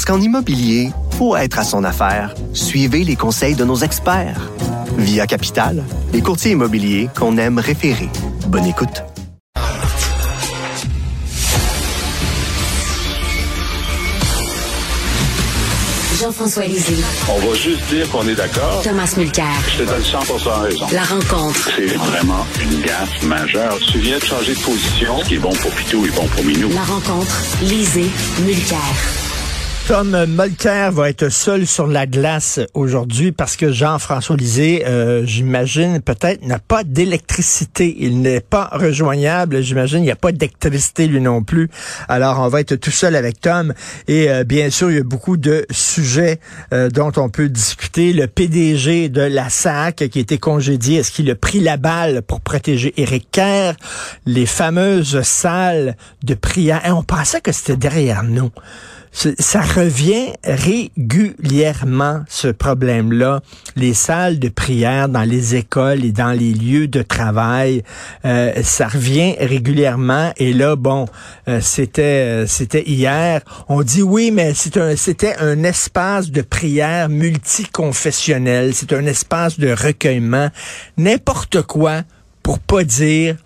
Parce qu'en immobilier, pour être à son affaire, suivez les conseils de nos experts. Via Capital, les courtiers immobiliers qu'on aime référer. Bonne écoute. Jean-François Lisée, On va juste dire qu'on est d'accord. Thomas Mulcair, Je te donne 100 raison. La rencontre, C'est vraiment une gaffe majeure. Tu viens de changer de position. Ce qui est bon pour Pitou est bon pour Minou. La rencontre, Lisée, Mulcair. Tom Molker va être seul sur la glace aujourd'hui parce que Jean-François Lisée, euh, j'imagine, peut-être n'a pas d'électricité. Il n'est pas rejoignable. J'imagine, il n'y a pas d'électricité lui non plus. Alors, on va être tout seul avec Tom. Et euh, bien sûr, il y a beaucoup de sujets euh, dont on peut discuter. Le PDG de la SAC qui a été congédié, est-ce qu'il a pris la balle pour protéger Éric Kerr? Les fameuses salles de prière. Et on pensait que c'était derrière nous ça revient régulièrement, ce problème-là. Les salles de prière dans les écoles et dans les lieux de travail, euh, ça revient régulièrement. Et là, bon, euh, c'était c'était hier. On dit oui, mais c'est un c'était un espace de prière multiconfessionnel. C'est un espace de recueillement. N'importe quoi pour pas dire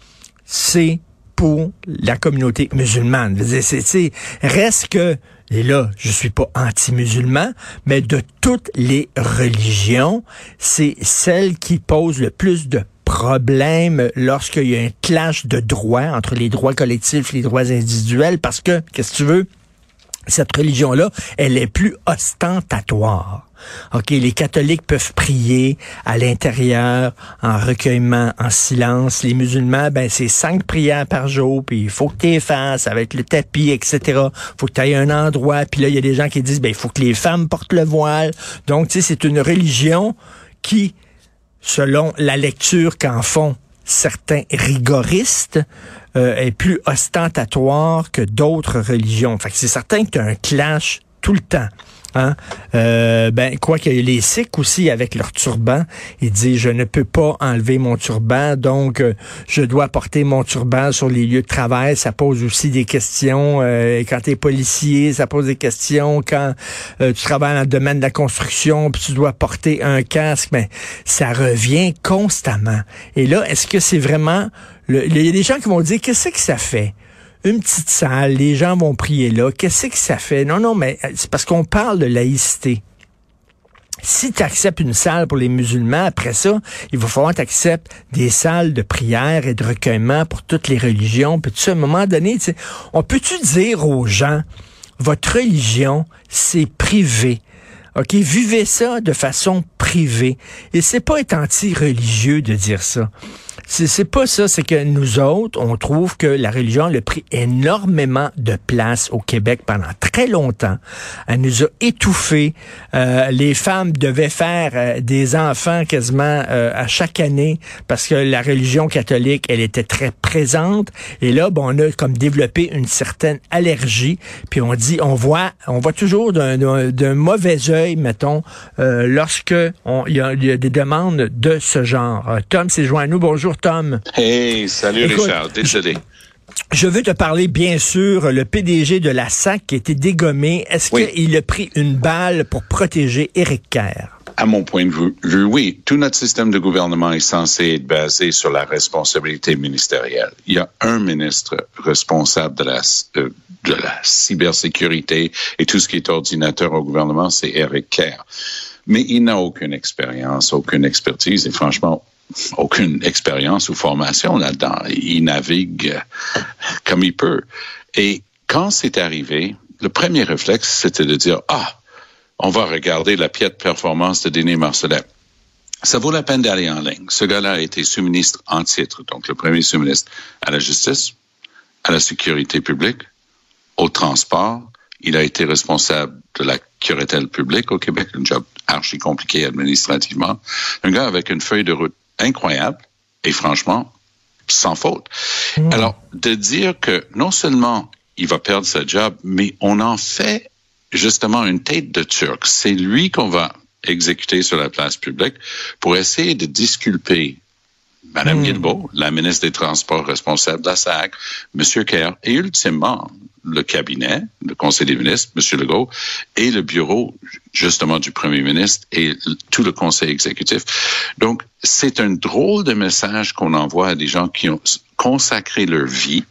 c'est pour la communauté musulmane. C'est, reste que et là, je suis pas anti-musulman, mais de toutes les religions, c'est celle qui pose le plus de problèmes lorsqu'il y a un clash de droits entre les droits collectifs et les droits individuels, parce que, qu'est-ce que tu veux? Cette religion-là, elle est plus ostentatoire. OK, les catholiques peuvent prier à l'intérieur, en recueillement, en silence. Les musulmans, ben, c'est cinq prières par jour, puis il faut que tu fasses avec le tapis, etc. faut que tu ailles un endroit. Puis là, il y a des gens qui disent, ben, il faut que les femmes portent le voile. Donc, tu sais, c'est une religion qui, selon la lecture qu'en font certains rigoristes, euh, est plus ostentatoire que d'autres religions. Fait que c'est certain que tu as un clash tout le temps. Hein? Euh, ben, quoi ait les Sikhs aussi avec leur turban, ils disent je ne peux pas enlever mon turban, donc euh, je dois porter mon turban sur les lieux de travail. Ça pose aussi des questions. Euh, quand tu es policier, ça pose des questions. Quand euh, tu travailles dans le domaine de la construction, puis tu dois porter un casque, mais ben, ça revient constamment. Et là, est-ce que c'est vraiment... Il y a des gens qui vont dire qu'est-ce que ça fait? Une petite salle, les gens vont prier là. Qu'est-ce que ça fait? Non, non, mais c'est parce qu'on parle de laïcité. Si tu acceptes une salle pour les musulmans, après ça, il va falloir que tu acceptes des salles de prière et de recueillement pour toutes les religions. Puis à un moment donné, on peut-tu dire aux gens, votre religion, c'est privé? OK, vivez ça de façon privée. Et c'est pas être anti-religieux de dire ça. C'est pas ça, c'est que nous autres, on trouve que la religion a pris énormément de place au Québec pendant très longtemps. Elle nous a étouffés. Euh, les femmes devaient faire euh, des enfants quasiment euh, à chaque année parce que la religion catholique, elle était très présente. Et là, bon, on a comme développé une certaine allergie. Puis on dit, on voit, on voit toujours d'un mauvais œil, mettons, lorsque il y, a des demandes de ce genre. Tom c'est joint à nous. Bonjour. Tom. Hey, salut Richard, désolé. Je veux te parler, bien sûr, le PDG de la SAC qui a été dégommé. Est-ce qu'il a pris une balle pour protéger Éric Kerr? À mon point de vue, oui. Tout notre système de gouvernement est censé être basé sur la responsabilité ministérielle. Il y a un ministre responsable de la, euh, de la cybersécurité et tout ce qui est ordinateur au gouvernement, c'est Éric Kerr. Mais il n'a aucune expérience, aucune expertise et franchement, aucune expérience ou formation là-dedans. Il navigue comme il peut. Et quand c'est arrivé, le premier réflexe, c'était de dire, ah, on va regarder la piètre performance de Denis Marcellet. Ça vaut la peine d'aller en ligne. Ce gars-là a été sous-ministre en titre, donc le premier sous-ministre à la justice, à la sécurité publique, au transport. Il a été responsable de la curatelle publique au Québec, un job archi compliqué administrativement. Un gars avec une feuille de route incroyable et franchement, sans faute. Mmh. Alors, de dire que non seulement il va perdre sa job, mais on en fait justement une tête de Turc. C'est lui qu'on va exécuter sur la place publique pour essayer de disculper Madame mmh. Guilbeault, la ministre des Transports responsable de la SAC, M. Kerr, et ultimement le cabinet, le Conseil des ministres, M. Legault, et le bureau justement du Premier ministre et tout le Conseil exécutif. Donc, c'est un drôle de message qu'on envoie à des gens qui ont consacré leur vie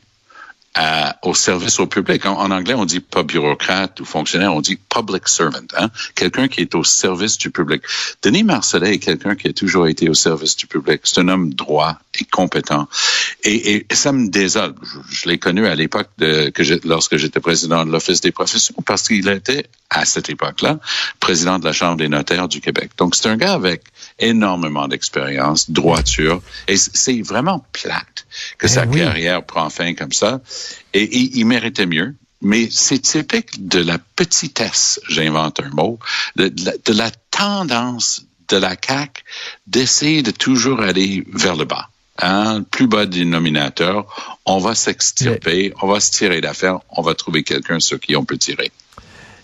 à, au service au public. En, anglais, on dit pas bureaucrate ou fonctionnaire, on dit public servant, hein? quelqu'un qui est au service du public. Denis Marcellet est quelqu'un qui a toujours été au service du public. C'est un homme droit et compétent. Et, et ça me désole. Je, je l'ai connu à l'époque de que je, lorsque j'étais président de l'Office des professions, parce qu'il était à cette époque-là président de la Chambre des notaires du Québec. Donc c'est un gars avec énormément d'expérience, droiture, et c'est vraiment plate que eh sa oui. carrière prend fin comme ça. Et, et il méritait mieux. Mais c'est typique de la petitesse, j'invente un mot, de, de, la, de la tendance de la CAQ d'essayer de toujours aller vers le bas. Hein, plus bas dénominateur, on va s'extirper, on va se tirer d'affaire, on va trouver quelqu'un sur qui on peut tirer.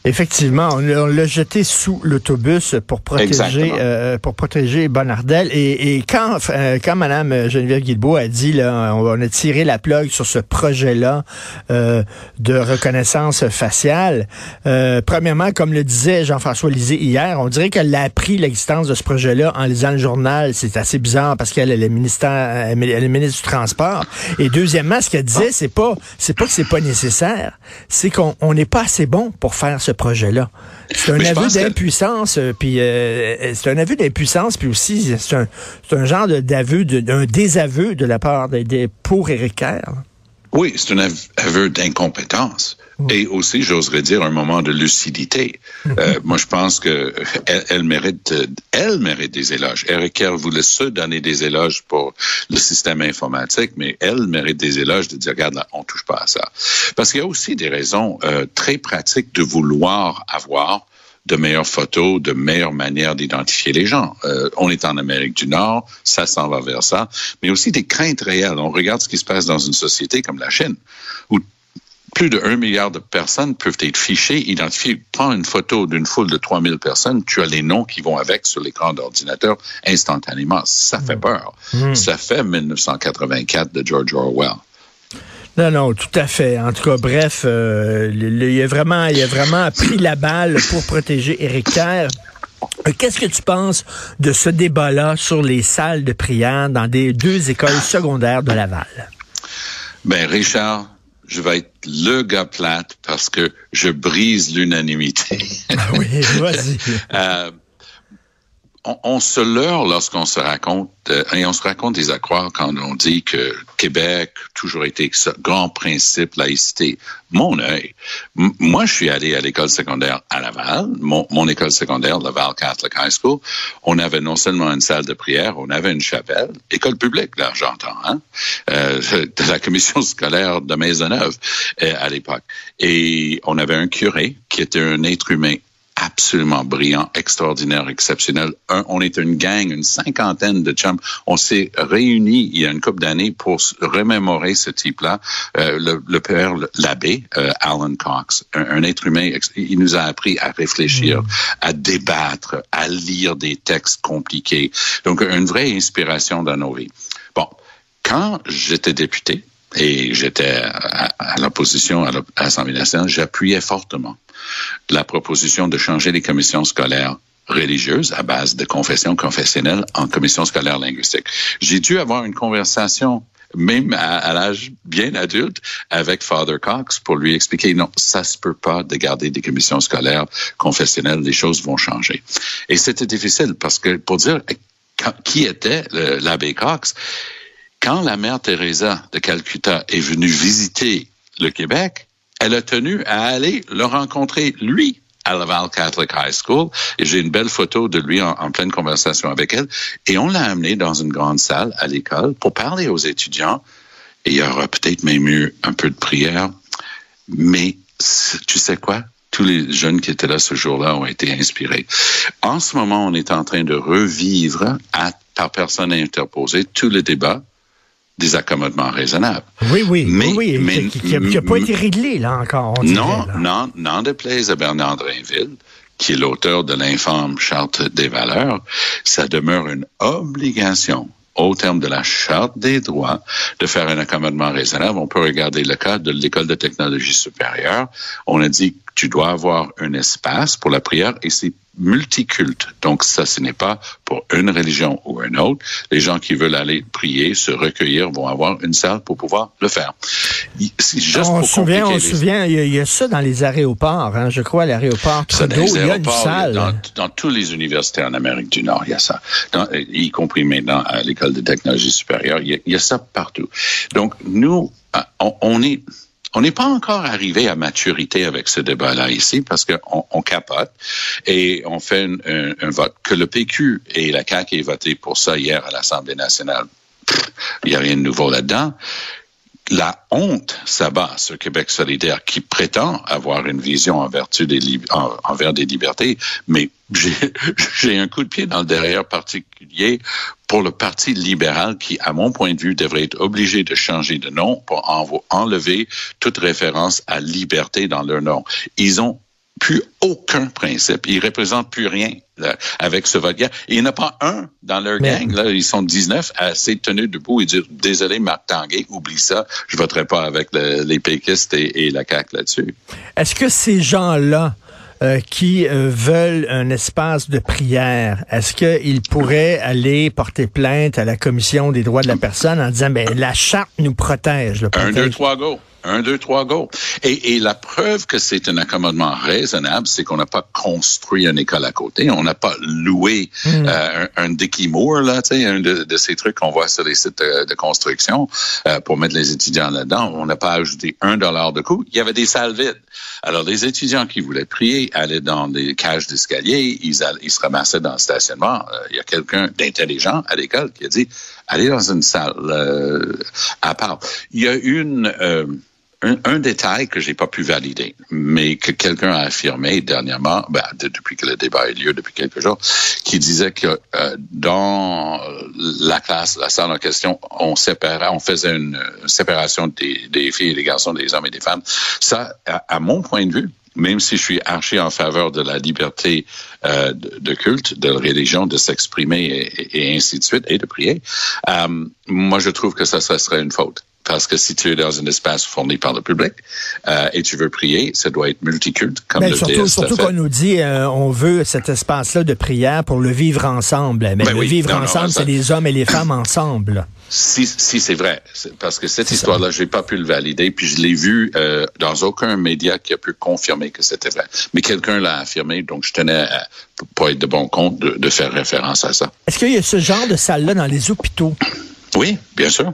Effectivement, on, l'a jeté sous l'autobus pour protéger euh, pour protéger Bonardel. Et, et quand euh, quand Madame Geneviève Guilbeault a dit là, on, a tiré la plug sur ce projet-là euh, de reconnaissance faciale. Euh, premièrement, comme le disait Jean-François Lisée hier, on dirait qu'elle a appris l'existence de ce projet-là en lisant le journal. C'est assez bizarre parce qu'elle est le ministère, elle est ministre du Transport. Et deuxièmement, ce qu'elle disait, c'est pas c'est pas que c'est pas nécessaire, c'est qu'on n'est pas assez bon pour faire ce projet-là. C'est un aveu d'impuissance, que... puis euh, c'est un aveu d'impuissance, puis aussi c'est un, un genre d'aveu, d'un désaveu de la part des, des pour Éric Kerr. Oui, c'est un aveu d'incompétence. Et aussi, j'oserais dire, un moment de lucidité. Euh, moi, je pense que elle, elle, mérite, elle mérite des éloges. Eric Kerr voulait se donner des éloges pour le système informatique, mais elle mérite des éloges de dire, regarde, là, on touche pas à ça. Parce qu'il y a aussi des raisons euh, très pratiques de vouloir avoir de meilleures photos, de meilleures manières d'identifier les gens. Euh, on est en Amérique du Nord, ça s'en va vers ça, mais aussi des craintes réelles. On regarde ce qui se passe dans une société comme la Chine, où plus de 1 milliard de personnes peuvent être fichées, identifiées. Prends une photo d'une foule de 3000 personnes, tu as les noms qui vont avec sur l'écran d'ordinateur instantanément. Ça fait mm. peur. Mmh. Ça fait 1984 de George Orwell. Non, non, tout à fait. En tout cas, bref, euh, il, a vraiment, il a vraiment pris la balle pour protéger Éric Kerr. Euh, qu'est-ce que tu penses de ce débat-là sur les salles de prière dans des deux écoles secondaires de Laval? Ben, Richard, je vais être le gars plate parce que je brise l'unanimité. Ah oui, vas-y. euh, on, se leurre lorsqu'on se raconte, euh, et on se raconte des accroires quand on dit que Québec toujours été grand principe laïcité. Mon œil. Moi, je suis allé à l'école secondaire à Laval, mon, mon, école secondaire, Laval Catholic High School. On avait non seulement une salle de prière, on avait une chapelle, école publique, là, j'entends, hein, euh, de la commission scolaire de Maisonneuve euh, à l'époque. Et on avait un curé qui était un être humain absolument brillant, extraordinaire, exceptionnel. Un, on est une gang, une cinquantaine de chums. On s'est réunis il y a une couple d'années pour remémorer ce type-là. Euh, le, le, père, l'abbé euh, Alan Cox, un, un, être humain, il nous a appris à réfléchir, mmh. à débattre, à lire des textes compliqués. Donc, une vraie inspiration dans nos vies. Bon, quand j'étais député, et j'étais à, à l'opposition à l'Assemblée nationale, j'appuyais fortement la proposition de changer les commissions scolaires religieuses à base de confession confessionnelle en commission scolaire linguistique. J'ai dû avoir une conversation même à, l'âge bien adulte, avec Father Cox pour lui expliquer non, ça se peut pas de garder des commissions scolaires confessionnelles, les choses vont changer. Et c'était difficile parce que pour dire qui était l'abbé Cox, quand la mère Teresa de Calcutta est venue visiter le Québec, elle a tenu à aller le rencontrer, lui, à Laval Catholic High School. Et j'ai une belle photo de lui en, pleine conversation avec elle. Et on l'a amené dans une grande salle à l'école pour parler aux étudiants. Et il y aura peut-être même eu un peu de prière. Mais tu sais quoi? tous les jeunes qui étaient là ce jour-là ont été inspirés. En ce moment, on est en train de revivre à, par personne interposée tout le débat des accommodements raisonnables. Oui, oui, mais, oui, mais, qui n'a pas été réglé, là, encore. On non, dirait, là. non, non déplaise à Bernard Drainville, qui est l'auteur de l'infâme Charte des valeurs, ça demeure une obligation au terme de la Charte des droits de faire un accommodement raisonnable. On peut regarder le cas de l'École de technologie supérieure. On a dit tu dois avoir un espace pour la prière et c'est multiculte. Donc ça, ce n'est pas pour une religion ou une autre. Les gens qui veulent aller prier, se recueillir, vont avoir une salle pour pouvoir le faire. Juste on se souvient, on se souvient, il y, a, il y, a ça dans les aéroports. Hein, je crois, l'aéroport Trudeau, il y a une salle. Dans, dans toutes les universités en Amérique du Nord, il y a ça. Dans, y compris maintenant à l'école de technologie supérieure, il y a, il y a ça partout. Donc nous, on, on est on n'est pas encore arrivé à maturité avec ce débat-là ici parce qu'on on capote et on fait un, vote que le PQ et la CAQ aient voté pour ça hier à l'Assemblée nationale. Il n'y a rien de nouveau là-dedans. La honte s'abat sur Québec solidaire qui prétend avoir une vision en vertu des en, envers des libertés, mais j'ai un coup de pied dans le derrière particulier pour le Parti libéral qui, à mon point de vue, devrait être obligé de changer de nom pour enlever toute référence à liberté dans leur nom. Ils ont plus aucun principe. Ils représentent plus rien là, avec ce vote -là. Il n'y en a pas un dans leur Mais... gang. Là, ils sont 19 à tenus debout et dire désolé Marc Tanguay, oublie ça, je voterai pas avec le, les péquistes et, et la CAQ là-dessus. Est-ce que ces gens-là euh, qui euh, veulent un espace de prière, est-ce qu'ils pourraient aller porter plainte à la Commission des droits de la personne en disant, ben la charte nous protège. Le un, deux, trois, go. Un, deux, trois, go. Et, et la preuve que c'est un accommodement raisonnable, c'est qu'on n'a pas construit une école à côté, on n'a pas loué mm. euh, un, un Dickie Moore, là, tu sais, un de, de, ces trucs qu'on voit sur les sites de, de construction euh, pour mettre les étudiants là-dedans. On n'a pas ajouté un dollar de coût. Il y avait des salles vides. Alors, les étudiants qui voulaient prier allaient dans des cages d'escalier, ils, ils se ramassaient dans le stationnement. Euh, il y a quelqu'un d'intelligent à l'école qui a dit, allez dans une salle euh, à part. Il y a une... Euh, un, un, détail que j'ai pas pu valider, mais que quelqu'un a affirmé dernièrement, ben, de, depuis que le débat a eu lieu depuis quelques jours, qui disait que euh, dans la classe, la salle en question, on séparait, on faisait une, séparation des, des, filles et des garçons, des hommes et des femmes. Ça, à mon point de vue, même si je suis archi en faveur de la liberté euh, de, culte, de religion, de s'exprimer et, et, ainsi de suite, et de prier, euh, moi je trouve que ça, ça serait une faute parce que si tu es dans un espace fourni par le public euh, et tu veux prier, ça doit être multiculte comme ben, le surtout, surtout qu'on nous dit euh, on veut cet espace-là de prière pour le vivre ensemble. Mais ben le oui, vivre non, ensemble, c'est les hommes et les femmes ensemble. Si, si c'est vrai, parce que cette histoire-là, j'ai pas pu le valider, puis je l'ai vu euh, dans aucun média qui a pu confirmer que c'était vrai. Mais quelqu'un l'a affirmé, donc je tenais à, pour être de bon compte de, de faire référence à ça. Est-ce qu'il y a ce genre de salle-là dans les hôpitaux? Oui, bien sûr.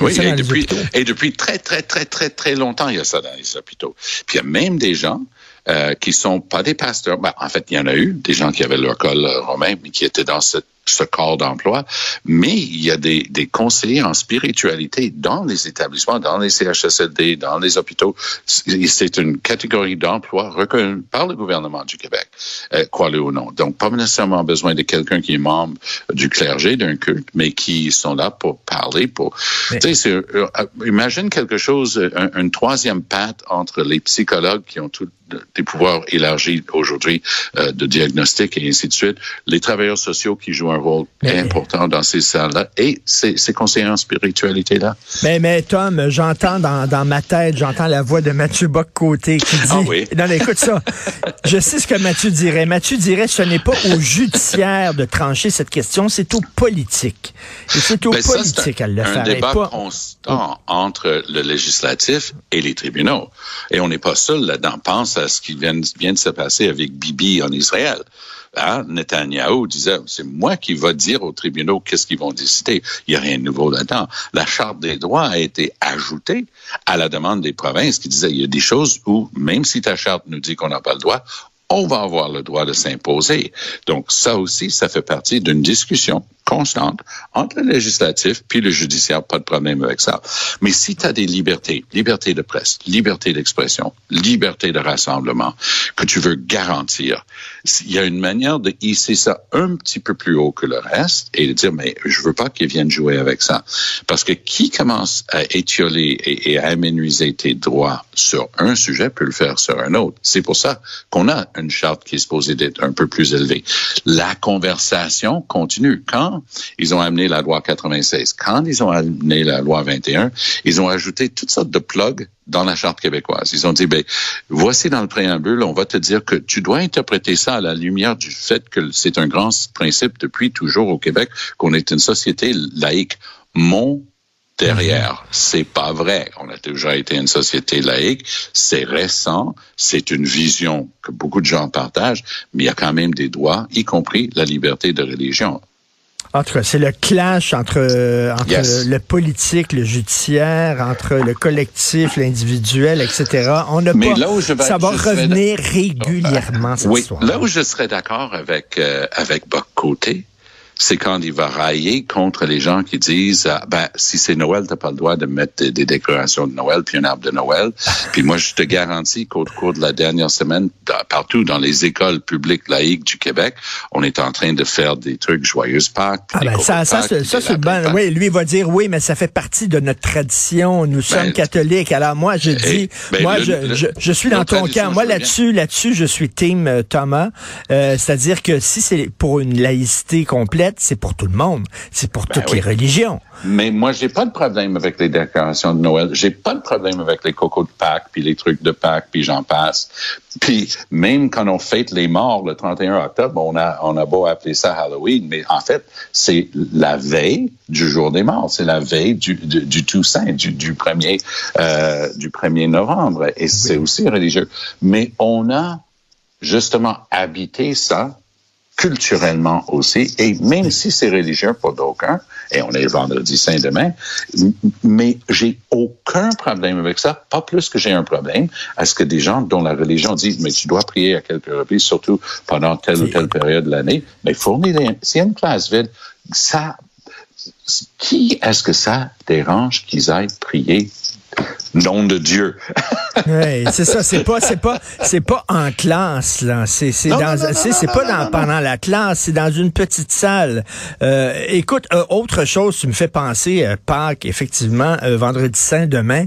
Oui, et depuis, et depuis très, très, très, très, très longtemps, il y a ça dans les hôpitaux. Puis il y a même des gens euh, qui sont pas des pasteurs. Ben, en fait, il y en a eu, des gens qui avaient leur col romain, mais qui étaient dans cette ce corps d'emploi, mais il y a des, des, conseillers en spiritualité dans les établissements, dans les CHSLD, dans les hôpitaux. C'est une catégorie d'emploi reconnue par le gouvernement du Québec, euh, crois-le ou non. Donc, pas nécessairement besoin de quelqu'un qui est membre du clergé d'un culte, mais qui sont là pour parler, pour... Mais... Tu sais, euh, imagine quelque chose, un, une troisième patte entre les psychologues qui ont tout des pouvoirs élargis aujourd'hui euh, de diagnostic et ainsi de suite, les travailleurs sociaux qui jouent un rôle mais, important dans ces salles-là et ces, ces conseillers en spiritualité-là. Mais, mais Tom, j'entends dans, dans ma tête, j'entends la voix de Mathieu Bock-Côté qui dit... Ah oui? Non, mais écoute ça. je sais ce que Mathieu dirait. Mathieu dirait ce n'est pas au judiciaire de trancher cette question, c'est au politique. Et c'est au ben politique ça, à le faire. Un débat pas... constant entre le législatif et les tribunaux. Et on n'est pas seul là-dedans. Pense à ce qui vient, de se passer avec Bibi en Israël. Hein? Netanyahu disait, c'est moi qui va dire aux tribunaux qu'est-ce qu'ils vont décider. Il n'y a rien de nouveau là-dedans. La Charte des droits a été ajoutée à la demande des provinces qui disaient, il y a des choses où, même si ta charte nous dit qu'on n'a pas le droit, on va avoir le droit de s'imposer. Donc ça aussi, ça fait partie d'une discussion constante entre le législatif puis le judiciaire, pas de problème avec ça. Mais si tu as des libertés, liberté de presse, liberté d'expression, liberté de rassemblement, que tu veux garantir, il y a une manière de hisser ça un petit peu plus haut que le reste et de dire, mais je veux pas qu'ils viennent jouer avec ça. Parce que qui commence à étioler et, à aménuiser tes droits sur un sujet peut le faire sur un autre. C'est pour ça qu'on a une charte qui est supposée d'être un peu plus élevée. La conversation continue. Quand ils ont amené la loi 96. Quand ils ont amené la loi 21, ils ont ajouté toutes sortes de plugs dans la charte québécoise. Ils ont dit, ben, voici dans le préambule, on va te dire que tu dois interpréter ça à la lumière du fait que c'est un grand principe depuis toujours au Québec qu'on est une société laïque. Mon derrière. C'est pas vrai. On a toujours été une société laïque. C'est récent. C'est une vision que beaucoup de gens partagent, mais il y a quand même des droits, y compris la liberté de religion. En tout cas, c'est le clash entre, entre le politique, le judiciaire, entre le collectif, l'individuel, etc. On n'a pas. Là où je vais, ça va revenir régulièrement cette oui, histoire. Là où je serais d'accord avec euh, avec Côté, c'est quand il va railler contre les gens qui disent ah, ben si c'est Noël, t'as pas le droit de mettre des, décorations de Noël puis un arbre de Noël. puis moi, je te garantis qu'au cours de la dernière semaine, partout dans les écoles publiques laïques du Québec, on est en train de faire des trucs joyeuses Pâques. Ah ben ça, ça, ça, c'est bon. Oui, lui il va dire oui, mais ça fait partie de notre tradition. Nous sommes ben, catholiques. Alors moi, je dis, ben, moi, je, je, je, suis dans ton camp. Moi là-dessus, là-dessus, je suis team euh, Thomas. Euh, C'est-à-dire que si c'est pour une laïcité complète c'est pour tout le monde. C'est pour ben toutes les religions. Mais moi, j'ai pas de problème avec les décorations de Noël. J'ai pas de problème avec les cocos de Pâques, puis les trucs de Pâques, puis j'en passe. Puis même quand on fête les morts le 31 octobre, on a, on a beau appeler ça Halloween, mais en fait, c'est la veille du jour des morts. C'est la veille du, du, Toussaint, du, du, premier, euh, du 1er novembre. Et c'est aussi religieux. Mais on a justement habité ça culturellement aussi, et même si c'est religieux pour d'aucuns, et on est vendredi saint demain, mais j'ai aucun problème avec ça, pas plus que j'ai un problème à ce que des gens dont la religion dit, mais tu dois prier à quelques reprises, surtout pendant telle ou telle période de l'année, mais fournir, c'est une classe vide, ça, qui est-ce que ça dérange qu'ils aillent prier nom de Dieu. oui, c'est ça. C'est pas, c'est pas, c'est pas en classe là. C'est, c'est dans, c'est, pas dans, pendant la classe. C'est dans une petite salle. Euh, écoute, euh, autre chose, tu me fais penser, euh, Pâques, effectivement, euh, vendredi saint demain.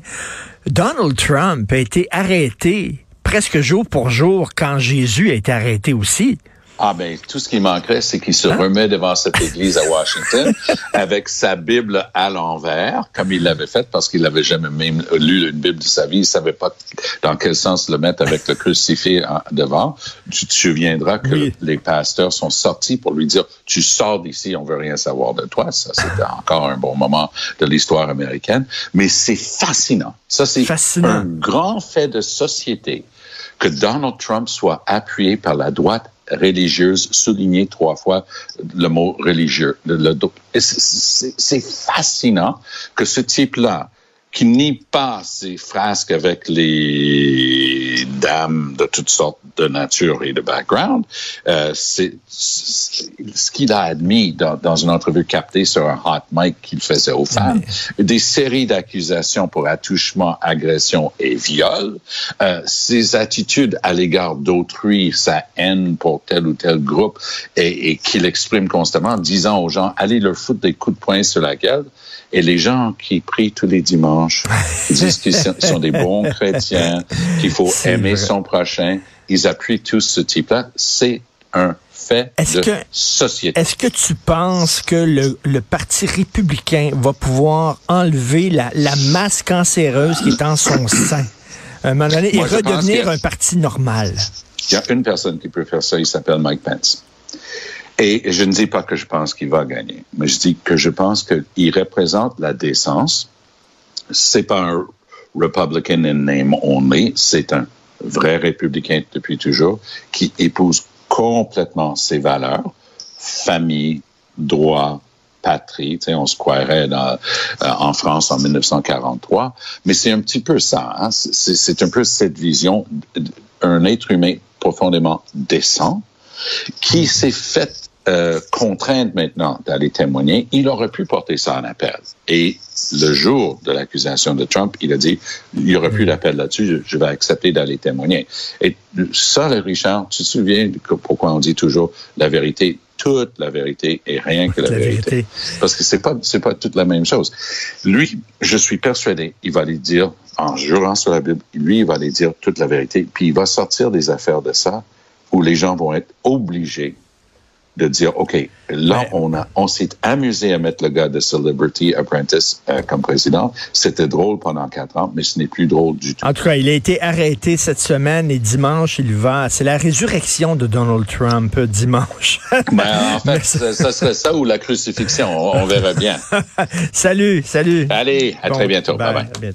Donald Trump a été arrêté presque jour pour jour quand Jésus a été arrêté aussi. Ah ben tout ce qui manquerait, c'est qu'il se hein? remet devant cette église à Washington avec sa Bible à l'envers, comme il l'avait fait parce qu'il n'avait jamais même lu une Bible de sa vie. Il savait pas dans quel sens le mettre avec le crucifix devant. Tu te souviendras que les pasteurs sont sortis pour lui dire tu sors d'ici, on veut rien savoir de toi. Ça c'était encore un bon moment de l'histoire américaine, mais c'est fascinant. Ça c'est un grand fait de société que Donald Trump soit appuyé par la droite religieuse, souligner trois fois le mot religieux. C'est fascinant que ce type-là, qui nie pas ses frasques avec les dames de toutes sortes de nature et de background. Euh, c'est ce qu'il a admis dans, dans, une entrevue captée sur un hot mic qu'il faisait aux femmes. Des séries d'accusations pour attouchement, agression et viol. Euh, ses attitudes à l'égard d'autrui, sa haine pour tel ou tel groupe et, et qu'il exprime constamment en disant aux gens, allez leur foutre des coups de poing sur la gueule. Et les gens qui prient tous les dimanches disent qu'ils sont des bons chrétiens, qu'il faut aimer son prochain. Ils appuient tous ce type-là. C'est un fait de que, société. Est-ce que tu penses que le, le, Parti républicain va pouvoir enlever la, la, masse cancéreuse qui est en son sein? À un moment donné, et redevenir un parti normal. Il y a une personne qui peut faire ça, il s'appelle Mike Pence. Et je ne dis pas que je pense qu'il va gagner, mais je dis que je pense qu'il représente la décence. C'est pas un Republican in name only, c'est un vrai républicain depuis toujours qui épouse complètement ses valeurs, famille, droit, patrie. Tu sais, on se croirait dans, euh, en France en 1943, mais c'est un petit peu ça. Hein? C'est un peu cette vision d'un être humain profondément décent qui s'est fait euh, contrainte maintenant d'aller témoigner, il aurait pu porter ça en appel. Et le jour de l'accusation de Trump, il a dit, il n'y aurait plus d'appel là-dessus, je vais accepter d'aller témoigner. Et ça, Richard, tu te souviens pourquoi on dit toujours la vérité toute la vérité et rien que la, vérité? Parce que c'est pas c'est pas toute la même chose. Lui, je suis persuadé, il va aller dire en jurant sur la Bible, lui, il va aller dire toute la vérité, puis il va sortir des affaires de ça où les gens vont être obligés de dire, OK, là, on, a, on s'est amusé à mettre le gars de Celebrity Apprentice euh, comme président. C'était drôle pendant quatre ans, mais ce n'est plus drôle du tout. En tout cas, il a été arrêté cette semaine et dimanche, il va. C'est la résurrection de Donald Trump dimanche. ben, en fait, ça serait ça ou la crucifixion. On, verra bien. salut, salut. Allez, à très bientôt. bye. bye.